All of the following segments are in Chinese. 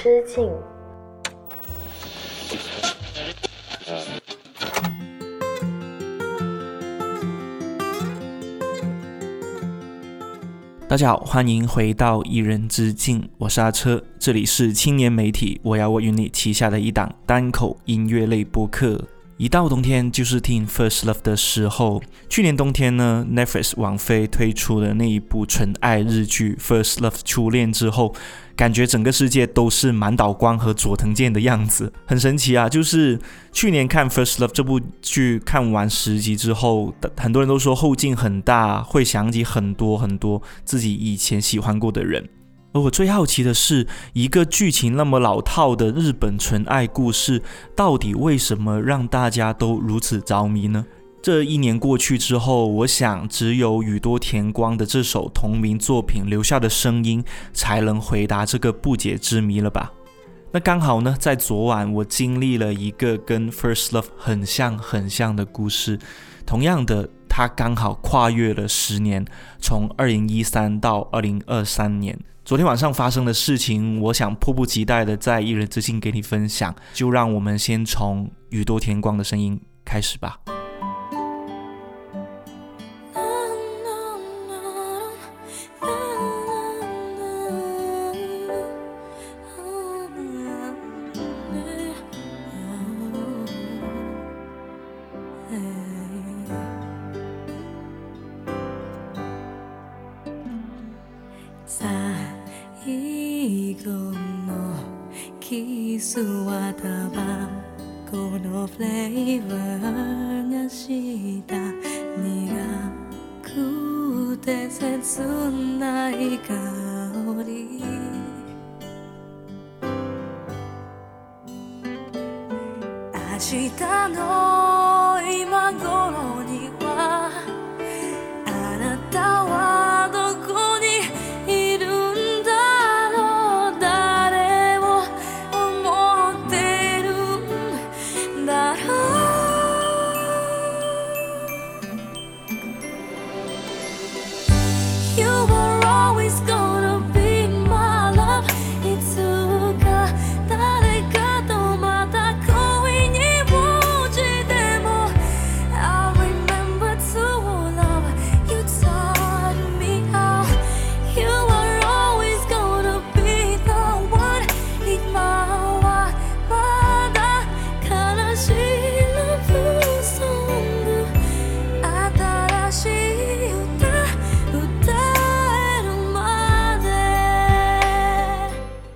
知境。大家好，欢迎回到一人之境，我是阿车，这里是青年媒体我要我与你旗下的一档单口音乐类播客。一到冬天就是听 First Love 的时候。去年冬天呢，Netflix 网飞推出的那一部纯爱日剧《First Love 初恋》之后，感觉整个世界都是满岛光和佐藤健的样子，很神奇啊！就是去年看 First Love 这部剧看完十集之后，很多人都说后劲很大，会想起很多很多自己以前喜欢过的人。而我最好奇的是，一个剧情那么老套的日本纯爱故事，到底为什么让大家都如此着迷呢？这一年过去之后，我想只有宇多田光的这首同名作品留下的声音，才能回答这个不解之谜了吧？那刚好呢，在昨晚我经历了一个跟 First Love 很像很像的故事，同样的，它刚好跨越了十年，从二零一三到二零二三年。昨天晚上发生的事情，我想迫不及待的在一人之境给你分享。就让我们先从宇多田光的声音开始吧。最後のキスはタバコのフレーバーがした苦くて切ない香り。明日の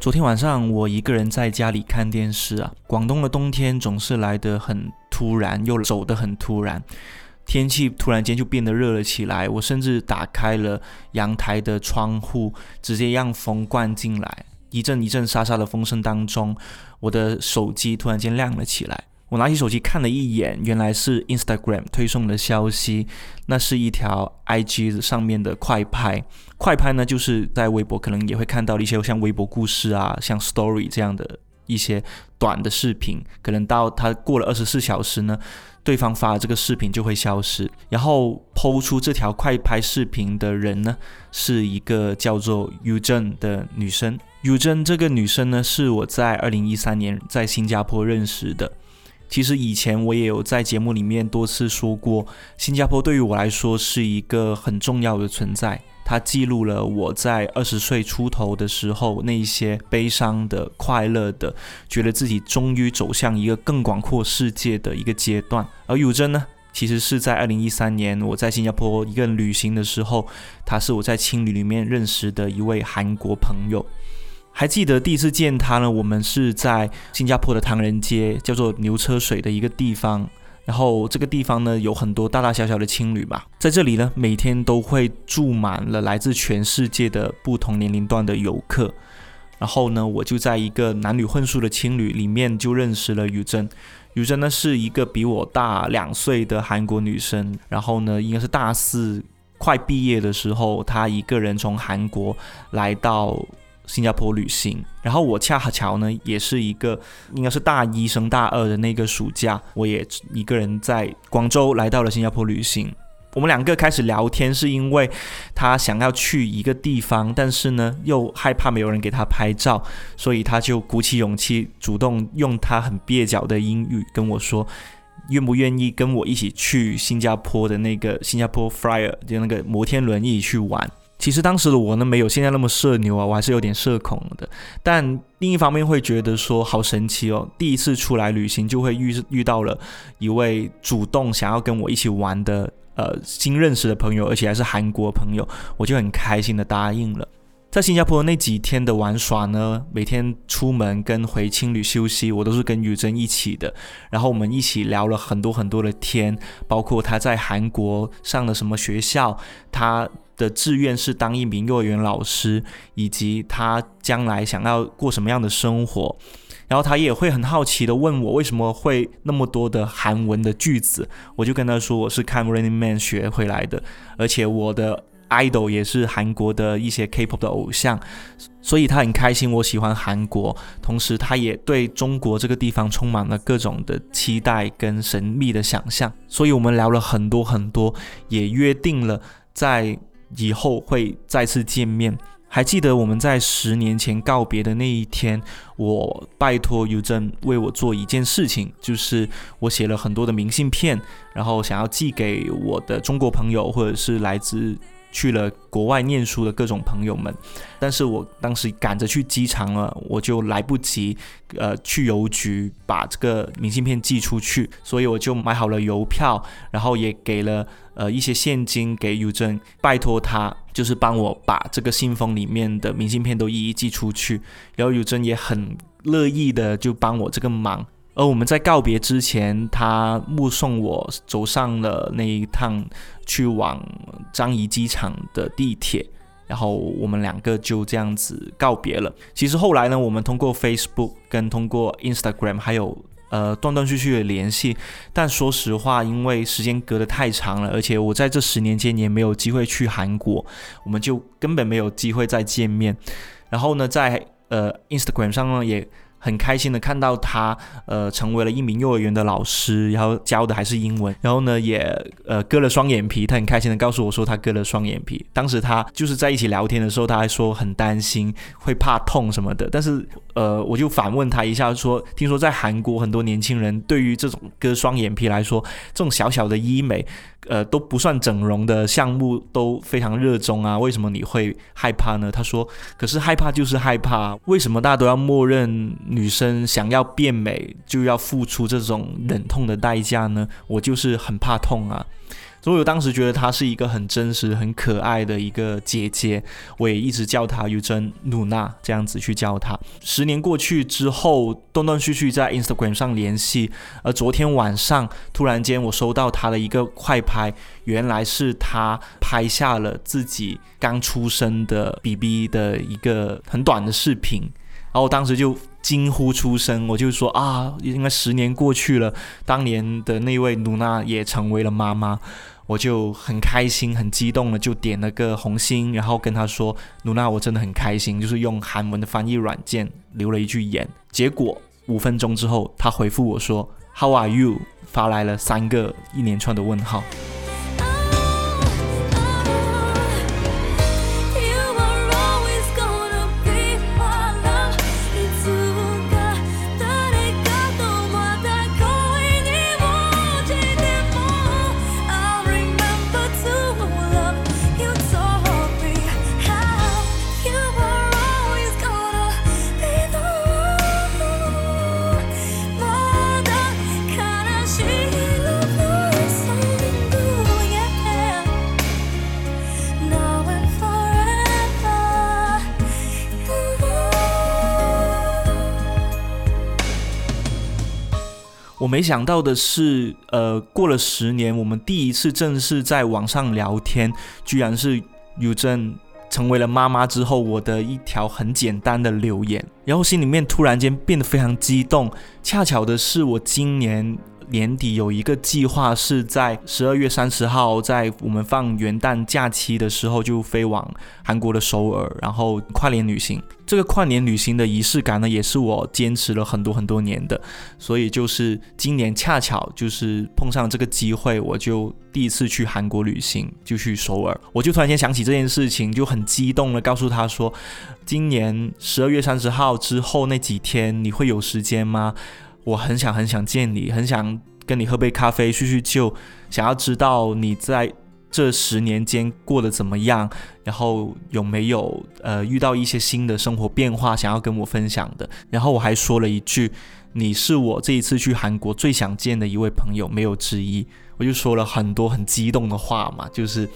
昨天晚上我一个人在家里看电视啊。广东的冬天总是来得很突然，又走得很突然，天气突然间就变得热了起来。我甚至打开了阳台的窗户，直接让风灌进来。一阵一阵沙沙的风声当中，我的手机突然间亮了起来。我拿起手机看了一眼，原来是 Instagram 推送的消息。那是一条 IG 上面的快拍，快拍呢，就是在微博可能也会看到一些像微博故事啊，像 Story 这样的一些短的视频。可能到它过了二十四小时呢，对方发这个视频就会消失。然后抛出这条快拍视频的人呢，是一个叫做 u j e n 的女生。u j e n 这个女生呢，是我在二零一三年在新加坡认识的。其实以前我也有在节目里面多次说过，新加坡对于我来说是一个很重要的存在。它记录了我在二十岁出头的时候那些悲伤的、快乐的，觉得自己终于走向一个更广阔世界的一个阶段。而尤真呢，其实是在二零一三年我在新加坡一个人旅行的时候，他是我在青旅里面认识的一位韩国朋友。还记得第一次见他呢？我们是在新加坡的唐人街，叫做牛车水的一个地方。然后这个地方呢，有很多大大小小的青旅嘛，在这里呢，每天都会住满了来自全世界的不同年龄段的游客。然后呢，我就在一个男女混宿的青旅里面就认识了宇珍。宇珍呢是一个比我大两岁的韩国女生。然后呢，应该是大四快毕业的时候，她一个人从韩国来到。新加坡旅行，然后我恰巧呢，也是一个应该是大一升大二的那个暑假，我也一个人在广州来到了新加坡旅行。我们两个开始聊天，是因为他想要去一个地方，但是呢又害怕没有人给他拍照，所以他就鼓起勇气，主动用他很蹩脚的英语跟我说，愿不愿意跟我一起去新加坡的那个新加坡 Flyer 就那个摩天轮一起去玩。其实当时的我呢，没有现在那么社牛啊，我还是有点社恐的。但另一方面会觉得说，好神奇哦！第一次出来旅行就会遇遇到了一位主动想要跟我一起玩的呃新认识的朋友，而且还是韩国朋友，我就很开心的答应了。在新加坡那几天的玩耍呢，每天出门跟回青旅休息，我都是跟雨珍一起的。然后我们一起聊了很多很多的天，包括他在韩国上了什么学校，他。的志愿是当一名幼儿园老师，以及他将来想要过什么样的生活。然后他也会很好奇的问我为什么会那么多的韩文的句子。我就跟他说我是看 Running Man 学回来的，而且我的 idol 也是韩国的一些 K-pop 的偶像，所以他很开心我喜欢韩国。同时他也对中国这个地方充满了各种的期待跟神秘的想象。所以我们聊了很多很多，也约定了在。以后会再次见面。还记得我们在十年前告别的那一天，我拜托尤珍为我做一件事情，就是我写了很多的明信片，然后想要寄给我的中国朋友，或者是来自。去了国外念书的各种朋友们，但是我当时赶着去机场了，我就来不及，呃，去邮局把这个明信片寄出去，所以我就买好了邮票，然后也给了呃一些现金给尤珍，拜托他就是帮我把这个信封里面的明信片都一一寄出去，然后尤珍也很乐意的就帮我这个忙。而我们在告别之前，他目送我走上了那一趟去往樟宜机场的地铁，然后我们两个就这样子告别了。其实后来呢，我们通过 Facebook 跟通过 Instagram 还有呃断断续续的联系，但说实话，因为时间隔得太长了，而且我在这十年间也没有机会去韩国，我们就根本没有机会再见面。然后呢，在呃 Instagram 上呢也。很开心的看到他，呃，成为了一名幼儿园的老师，然后教的还是英文，然后呢，也呃割了双眼皮。他很开心的告诉我说他割了双眼皮。当时他就是在一起聊天的时候，他还说很担心会怕痛什么的。但是呃，我就反问他一下说，听说在韩国很多年轻人对于这种割双眼皮来说，这种小小的医美。呃，都不算整容的项目都非常热衷啊，为什么你会害怕呢？他说，可是害怕就是害怕，为什么大家都要默认女生想要变美就要付出这种忍痛的代价呢？我就是很怕痛啊。所以我当时觉得她是一个很真实、很可爱的一个姐姐，我也一直叫她尤珍努娜这样子去叫她。十年过去之后，断断续续在 Instagram 上联系，而昨天晚上突然间我收到她的一个快拍，原来是她拍下了自己刚出生的 BB 的一个很短的视频，然后当时就惊呼出声，我就说啊，应该十年过去了，当年的那位努娜也成为了妈妈。我就很开心、很激动的，就点了个红心，然后跟他说：“努娜，我真的很开心。”就是用韩文的翻译软件留了一句言。结果五分钟之后，他回复我说：“How are you？” 发来了三个一连串的问号。我没想到的是，呃，过了十年，我们第一次正式在网上聊天，居然是尤珍成为了妈妈之后，我的一条很简单的留言，然后心里面突然间变得非常激动。恰巧的是，我今年年底有一个计划，是在十二月三十号，在我们放元旦假期的时候就飞往韩国的首尔，然后跨年旅行。这个跨年旅行的仪式感呢，也是我坚持了很多很多年的，所以就是今年恰巧就是碰上这个机会，我就第一次去韩国旅行，就去首尔。我就突然间想起这件事情，就很激动的告诉他说：“今年十二月三十号之后那几天，你会有时间吗？我很想很想见你，很想跟你喝杯咖啡叙叙旧，想要知道你在。”这十年间过得怎么样？然后有没有呃遇到一些新的生活变化想要跟我分享的？然后我还说了一句：“你是我这一次去韩国最想见的一位朋友，没有之一。”我就说了很多很激动的话嘛，就是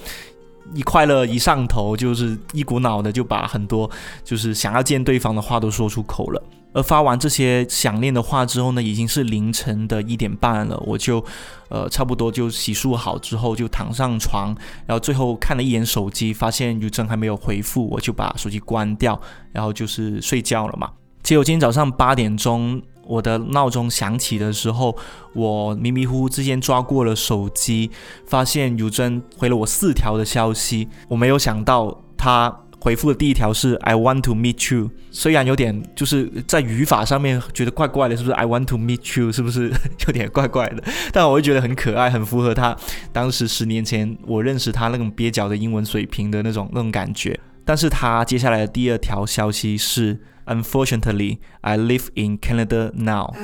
一快乐一上头，就是一股脑的就把很多就是想要见对方的话都说出口了。而发完这些想念的话之后呢，已经是凌晨的一点半了。我就，呃，差不多就洗漱好之后就躺上床，然后最后看了一眼手机，发现尤真还没有回复，我就把手机关掉，然后就是睡觉了嘛。结果今天早上八点钟，我的闹钟响起的时候，我迷迷糊糊之间抓过了手机，发现尤真回了我四条的消息，我没有想到他。回复的第一条是 I want to meet you，虽然有点就是在语法上面觉得怪怪的，是不是 I want to meet you 是不是 有点怪怪的？但我会觉得很可爱，很符合他当时十年前我认识他那种蹩脚的英文水平的那种那种感觉。但是他接下来的第二条消息是 Unfortunately I live in Canada now。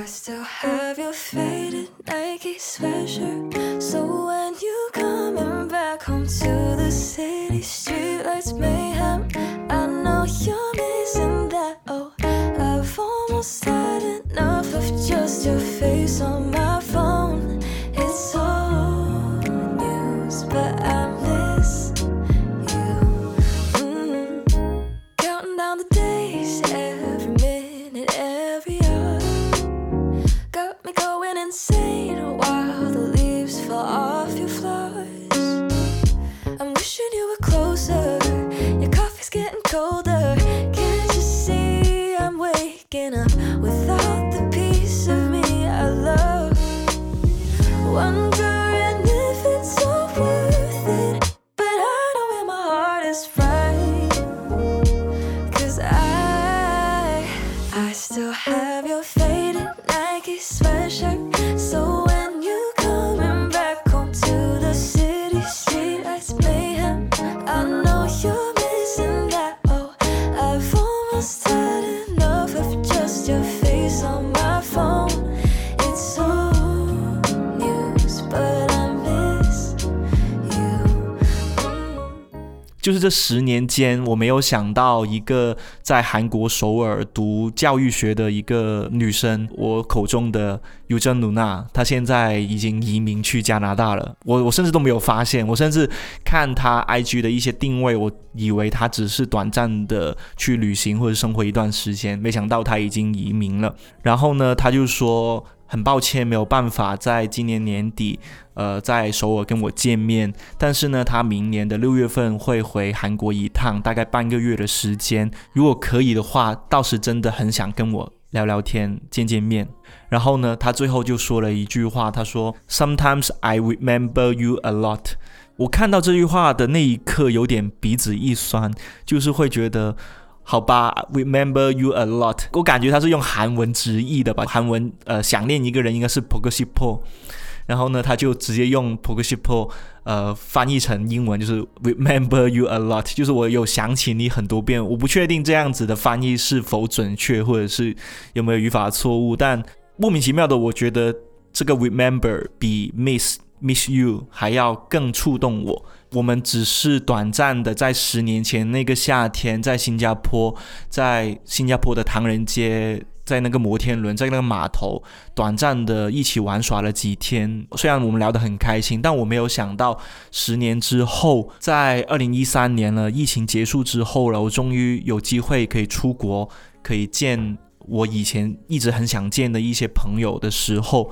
就是这十年间，我没有想到一个在韩国首尔读教育学的一个女生，我口中的尤珍努娜，她现在已经移民去加拿大了。我我甚至都没有发现，我甚至看她 IG 的一些定位，我以为她只是短暂的去旅行或者生活一段时间，没想到她已经移民了。然后呢，她就说。很抱歉，没有办法在今年年底，呃，在首尔跟我见面。但是呢，他明年的六月份会回韩国一趟，大概半个月的时间。如果可以的话，到时真的很想跟我聊聊天、见见面。然后呢，他最后就说了一句话，他说：“Sometimes I remember you a lot。”我看到这句话的那一刻，有点鼻子一酸，就是会觉得。好吧，remember you a lot。我感觉他是用韩文直译的吧？韩文呃，想念一个人应该是 p o g s i p 然后呢，他就直接用 p o g s i p 呃翻译成英文，就是 remember you a lot，就是我有想起你很多遍。我不确定这样子的翻译是否准确，或者是有没有语法错误，但莫名其妙的，我觉得这个 remember 比 miss miss you 还要更触动我。我们只是短暂的在十年前那个夏天，在新加坡，在新加坡的唐人街，在那个摩天轮，在那个码头，短暂的一起玩耍了几天。虽然我们聊得很开心，但我没有想到，十年之后，在二零一三年了，疫情结束之后了，我终于有机会可以出国，可以见我以前一直很想见的一些朋友的时候，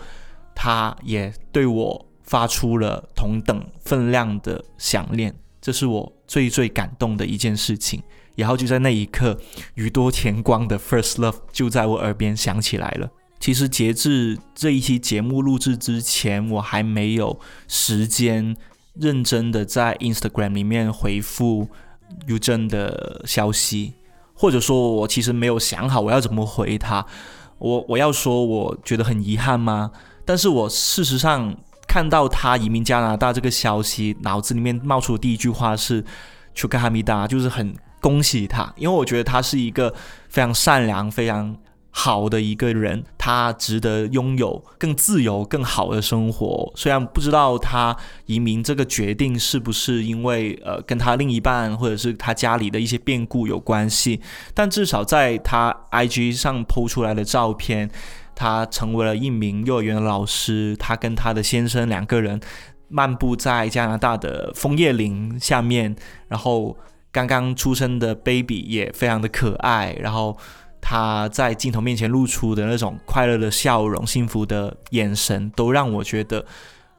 他也对我。发出了同等分量的想念，这是我最最感动的一件事情。然后就在那一刻，宇多田光的《First Love》就在我耳边响起来了。其实截至这一期节目录制之前，我还没有时间认真的在 Instagram 里面回复 u 真的消息，或者说，我其实没有想好我要怎么回他。我我要说，我觉得很遗憾吗？但是我事实上看到他移民加拿大这个消息，脑子里面冒出的第一句话是 “chuka hamida”，就是很恭喜他，因为我觉得他是一个非常善良、非常。好的一个人，他值得拥有更自由、更好的生活。虽然不知道他移民这个决定是不是因为呃跟他另一半或者是他家里的一些变故有关系，但至少在他 IG 上 PO 出来的照片，他成为了一名幼儿园的老师。他跟他的先生两个人漫步在加拿大的枫叶林下面，然后刚刚出生的 baby 也非常的可爱，然后。他在镜头面前露出的那种快乐的笑容、幸福的眼神，都让我觉得，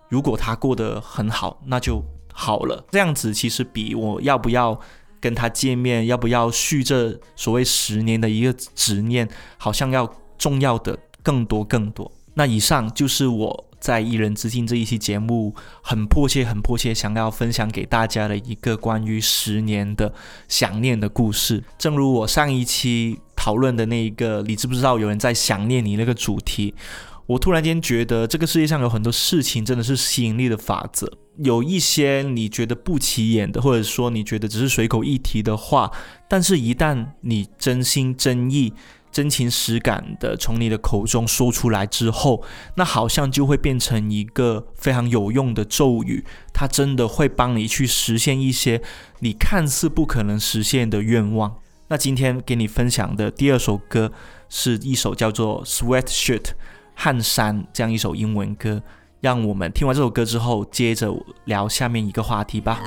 如果他过得很好，那就好了。这样子其实比我要不要跟他见面、要不要续这所谓十年的一个执念，好像要重要的更多更多。那以上就是我。在一人之境这一期节目，很迫切、很迫切想要分享给大家的一个关于十年的想念的故事。正如我上一期讨论的那一个，你知不知道有人在想念你那个主题？我突然间觉得，这个世界上有很多事情真的是吸引力的法则。有一些你觉得不起眼的，或者说你觉得只是随口一提的话，但是一旦你真心真意。真情实感的从你的口中说出来之后，那好像就会变成一个非常有用的咒语，它真的会帮你去实现一些你看似不可能实现的愿望。那今天给你分享的第二首歌是一首叫做《Sweatshirt》汗衫这样一首英文歌，让我们听完这首歌之后，接着聊下面一个话题吧。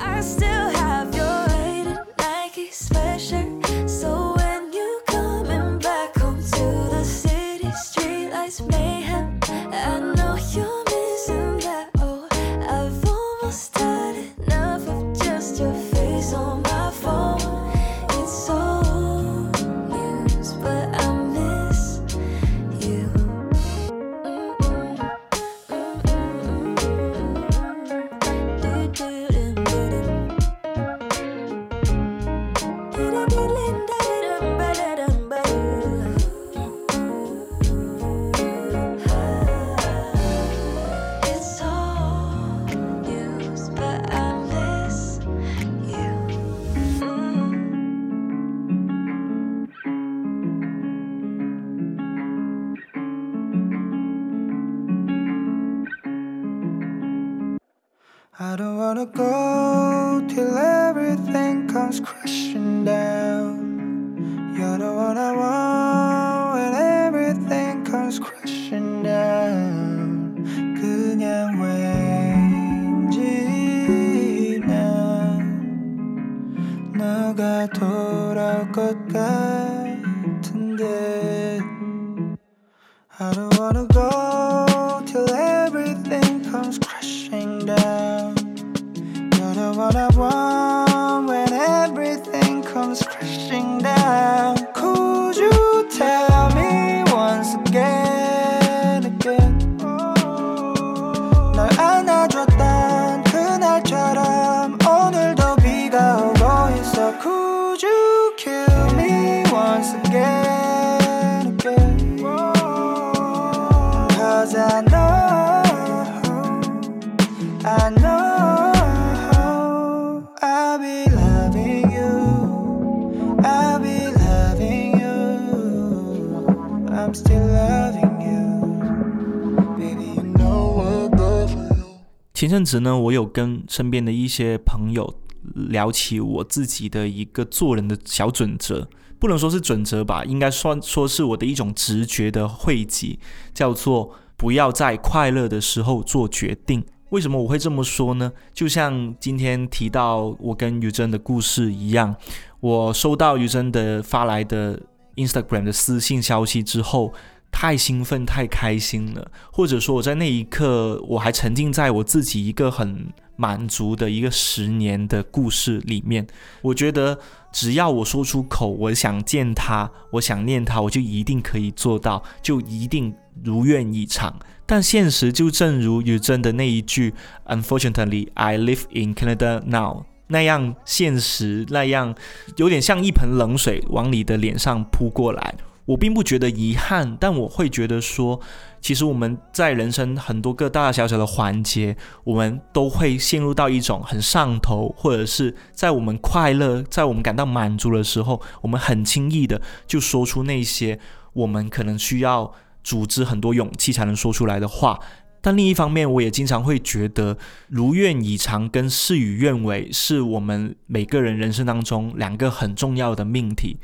子呢，我有跟身边的一些朋友聊起我自己的一个做人的小准则，不能说是准则吧，应该算说是我的一种直觉的汇集，叫做不要在快乐的时候做决定。为什么我会这么说呢？就像今天提到我跟于真的故事一样，我收到于真的发来的 Instagram 的私信消息之后。太兴奋、太开心了，或者说我在那一刻我还沉浸在我自己一个很满足的一个十年的故事里面。我觉得只要我说出口，我想见他，我想念他，我就一定可以做到，就一定如愿以偿。但现实就正如雨珍的那一句 “Unfortunately, I live in Canada now” 那样现实，那样有点像一盆冷水往你的脸上扑过来。我并不觉得遗憾，但我会觉得说，其实我们在人生很多个大大小小的环节，我们都会陷入到一种很上头，或者是在我们快乐、在我们感到满足的时候，我们很轻易的就说出那些我们可能需要组织很多勇气才能说出来的话。但另一方面，我也经常会觉得，如愿以偿跟事与愿违是我们每个人人生当中两个很重要的命题。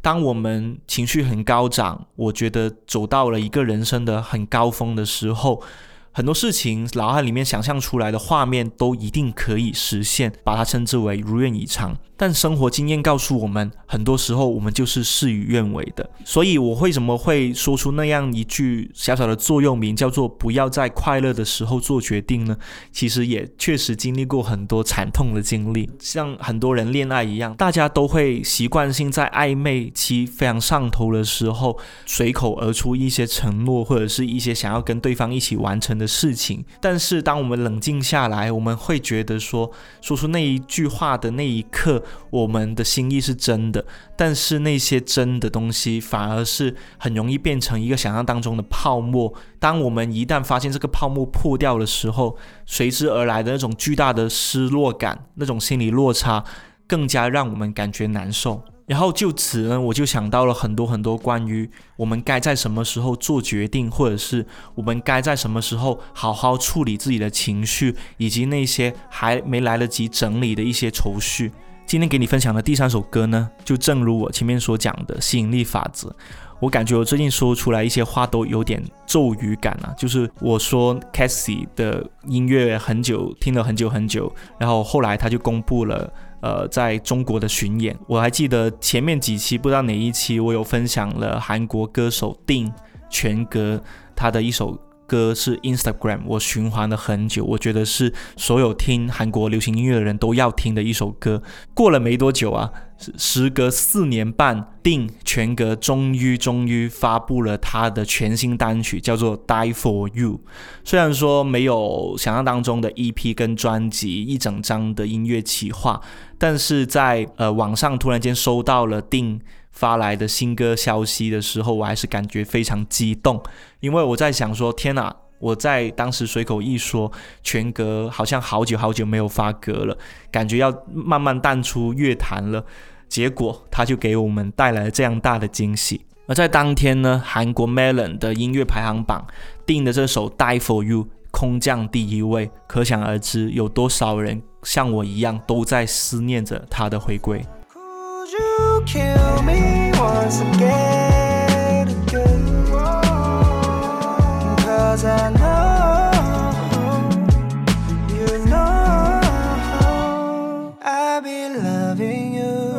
当我们情绪很高涨，我觉得走到了一个人生的很高峰的时候。很多事情脑海里面想象出来的画面都一定可以实现，把它称之为如愿以偿。但生活经验告诉我们，很多时候我们就是事与愿违的。所以我为什么会说出那样一句小小的座右铭，叫做“不要在快乐的时候做决定”呢？其实也确实经历过很多惨痛的经历，像很多人恋爱一样，大家都会习惯性在暧昧期非常上头的时候，随口而出一些承诺，或者是一些想要跟对方一起完成。的事情，但是当我们冷静下来，我们会觉得说，说出那一句话的那一刻，我们的心意是真的，但是那些真的东西反而是很容易变成一个想象当中的泡沫。当我们一旦发现这个泡沫破掉的时候，随之而来的那种巨大的失落感，那种心理落差，更加让我们感觉难受。然后就此呢，我就想到了很多很多关于我们该在什么时候做决定，或者是我们该在什么时候好好处理自己的情绪，以及那些还没来得及整理的一些愁绪。今天给你分享的第三首歌呢，就正如我前面所讲的吸引力法则。我感觉我最近说出来一些话都有点咒语感啊，就是我说 Cassie 的音乐很久听了很久很久，然后后来他就公布了。呃，在中国的巡演，我还记得前面几期，不知道哪一期，我有分享了韩国歌手定全格他的一首歌是 Instagram，我循环了很久，我觉得是所有听韩国流行音乐的人都要听的一首歌。过了没多久啊。时隔四年半，定全格终于终于发布了他的全新单曲，叫做《Die for You》。虽然说没有想象当中的 EP 跟专辑一整张的音乐企划，但是在呃网上突然间收到了定发来的新歌消息的时候，我还是感觉非常激动，因为我在想说，天哪！我在当时随口一说，全格好像好久好久没有发歌了，感觉要慢慢淡出乐坛了。结果他就给我们带来了这样大的惊喜。而在当天呢，韩国 Melon 的音乐排行榜定的这首《Die for You》空降第一位，可想而知有多少人像我一样都在思念着他的回归。Cause I know, you know, I'll be loving you,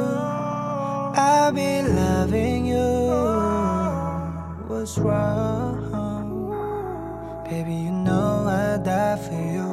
I'll be loving you. What's wrong? Baby, you know I'd die for you.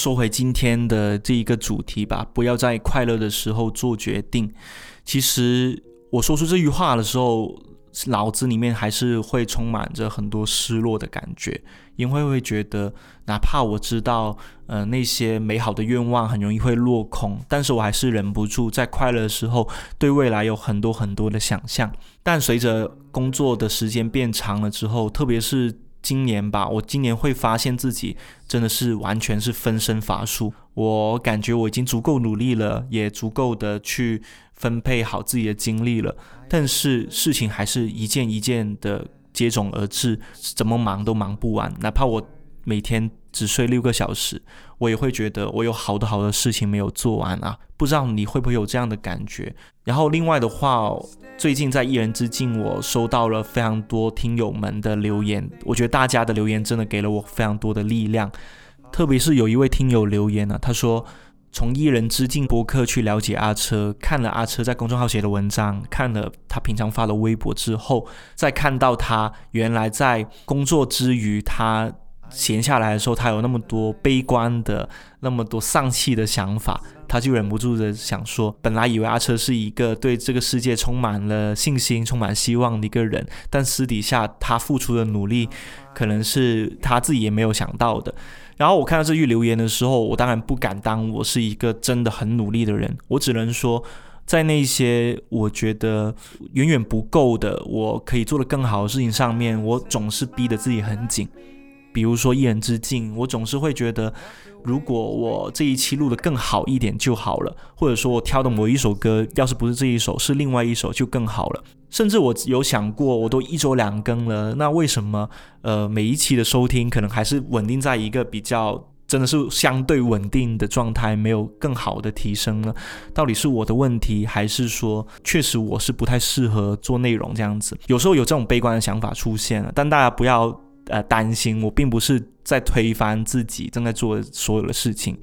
说回今天的这一个主题吧，不要在快乐的时候做决定。其实我说出这句话的时候，脑子里面还是会充满着很多失落的感觉，因为会觉得，哪怕我知道，呃，那些美好的愿望很容易会落空，但是我还是忍不住在快乐的时候对未来有很多很多的想象。但随着工作的时间变长了之后，特别是今年吧，我今年会发现自己真的是完全是分身乏术。我感觉我已经足够努力了，也足够的去分配好自己的精力了，但是事情还是一件一件的接踵而至，怎么忙都忙不完。哪怕我每天只睡六个小时，我也会觉得我有好多好多事情没有做完啊！不知道你会不会有这样的感觉？然后另外的话，最近在一人之境，我收到了非常多听友们的留言，我觉得大家的留言真的给了我非常多的力量。特别是有一位听友留言呢，他说从一人之境播客去了解阿车，看了阿车在公众号写的文章，看了他平常发的微博之后，再看到他原来在工作之余，他。闲下来的时候，他有那么多悲观的、那么多丧气的想法，他就忍不住的想说：本来以为阿车是一个对这个世界充满了信心、充满希望的一个人，但私底下他付出的努力，可能是他自己也没有想到的。然后我看到这句留言的时候，我当然不敢当我是一个真的很努力的人，我只能说，在那些我觉得远远不够的，我可以做得更好的事情上面，我总是逼得自己很紧。比如说一人之境，我总是会觉得，如果我这一期录的更好一点就好了，或者说我挑的某一首歌，要是不是这一首，是另外一首就更好了。甚至我有想过，我都一周两更了，那为什么呃每一期的收听可能还是稳定在一个比较真的是相对稳定的状态，没有更好的提升呢？到底是我的问题，还是说确实我是不太适合做内容这样子？有时候有这种悲观的想法出现了，但大家不要。呃，担心我并不是在推翻自己正在做所有的事情，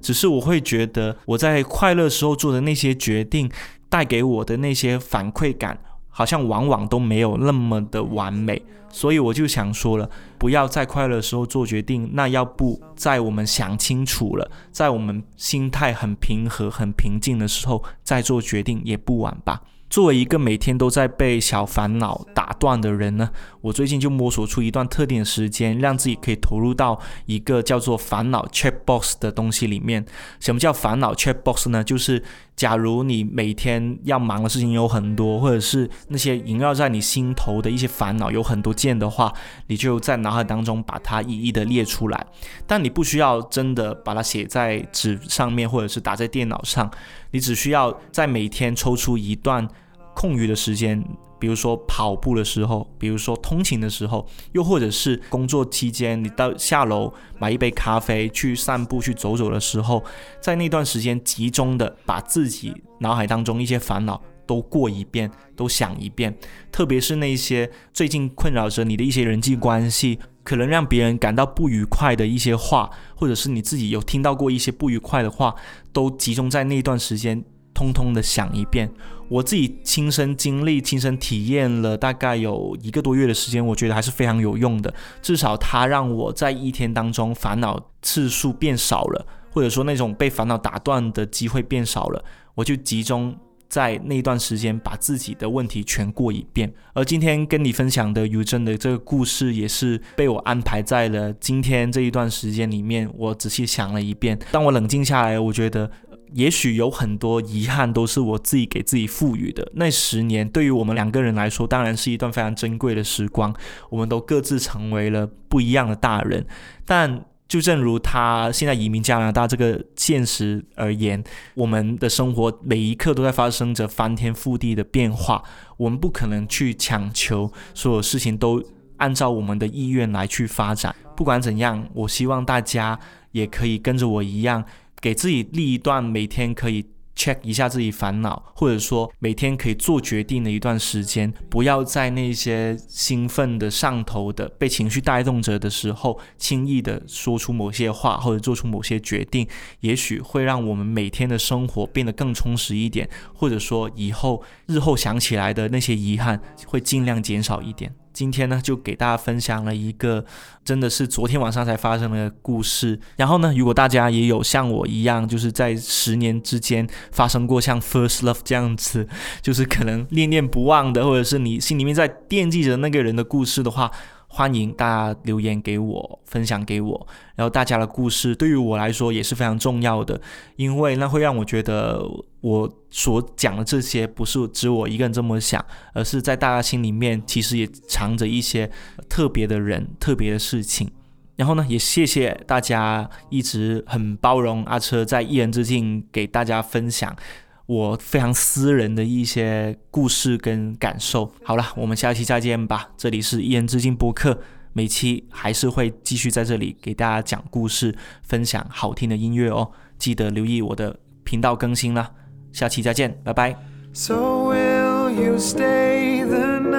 只是我会觉得我在快乐时候做的那些决定，带给我的那些反馈感，好像往往都没有那么的完美，所以我就想说了，不要在快乐时候做决定，那要不在我们想清楚了，在我们心态很平和、很平静的时候再做决定也不晚吧。作为一个每天都在被小烦恼打断的人呢，我最近就摸索出一段特定的时间，让自己可以投入到一个叫做烦恼 check box 的东西里面。什么叫烦恼 check box 呢？就是假如你每天要忙的事情有很多，或者是那些萦绕在你心头的一些烦恼有很多件的话，你就在脑海当中把它一一的列出来。但你不需要真的把它写在纸上面，或者是打在电脑上。你只需要在每天抽出一段空余的时间，比如说跑步的时候，比如说通勤的时候，又或者是工作期间，你到下楼买一杯咖啡、去散步、去走走的时候，在那段时间集中的把自己脑海当中一些烦恼都过一遍，都想一遍，特别是那些最近困扰着你的一些人际关系。可能让别人感到不愉快的一些话，或者是你自己有听到过一些不愉快的话，都集中在那段时间，通通的想一遍。我自己亲身经历、亲身体验了大概有一个多月的时间，我觉得还是非常有用的。至少它让我在一天当中烦恼次数变少了，或者说那种被烦恼打断的机会变少了，我就集中。在那段时间，把自己的问题全过一遍。而今天跟你分享的尤真的这个故事，也是被我安排在了今天这一段时间里面。我仔细想了一遍，当我冷静下来，我觉得也许有很多遗憾都是我自己给自己赋予的。那十年对于我们两个人来说，当然是一段非常珍贵的时光。我们都各自成为了不一样的大人，但。就正如他现在移民加拿大这个现实而言，我们的生活每一刻都在发生着翻天覆地的变化，我们不可能去强求所有事情都按照我们的意愿来去发展。不管怎样，我希望大家也可以跟着我一样，给自己立一段每天可以。check 一下自己烦恼，或者说每天可以做决定的一段时间，不要在那些兴奋的、上头的、被情绪带动着的时候，轻易的说出某些话或者做出某些决定，也许会让我们每天的生活变得更充实一点，或者说以后日后想起来的那些遗憾会尽量减少一点。今天呢，就给大家分享了一个真的是昨天晚上才发生的故事。然后呢，如果大家也有像我一样，就是在十年之间发生过像 first love 这样子，就是可能念念不忘的，或者是你心里面在惦记着那个人的故事的话。欢迎大家留言给我，分享给我。然后大家的故事对于我来说也是非常重要的，因为那会让我觉得我所讲的这些不是只我一个人这么想，而是在大家心里面其实也藏着一些特别的人、特别的事情。然后呢，也谢谢大家一直很包容阿车在一人之境给大家分享。我非常私人的一些故事跟感受。好了，我们下期再见吧。这里是一言之境播客，每期还是会继续在这里给大家讲故事，分享好听的音乐哦。记得留意我的频道更新啦。下期再见，拜拜。So will you stay the night?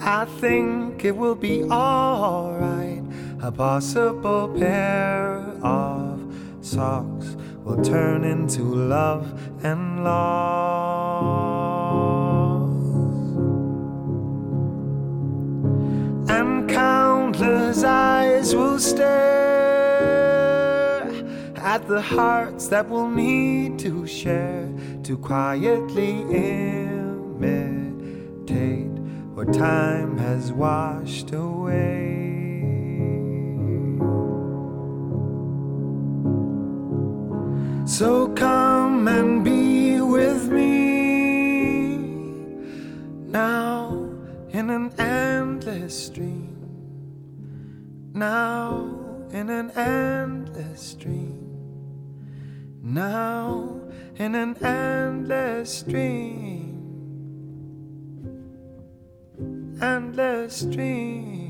I think it will be alright. A possible pair of socks will turn into love and loss. And countless eyes will stare at the hearts that will need to share to quietly imitate what time has washed away. So come and be with me now in an endless dream. Now in an endless dream. Now in an endless dream. Endless stream.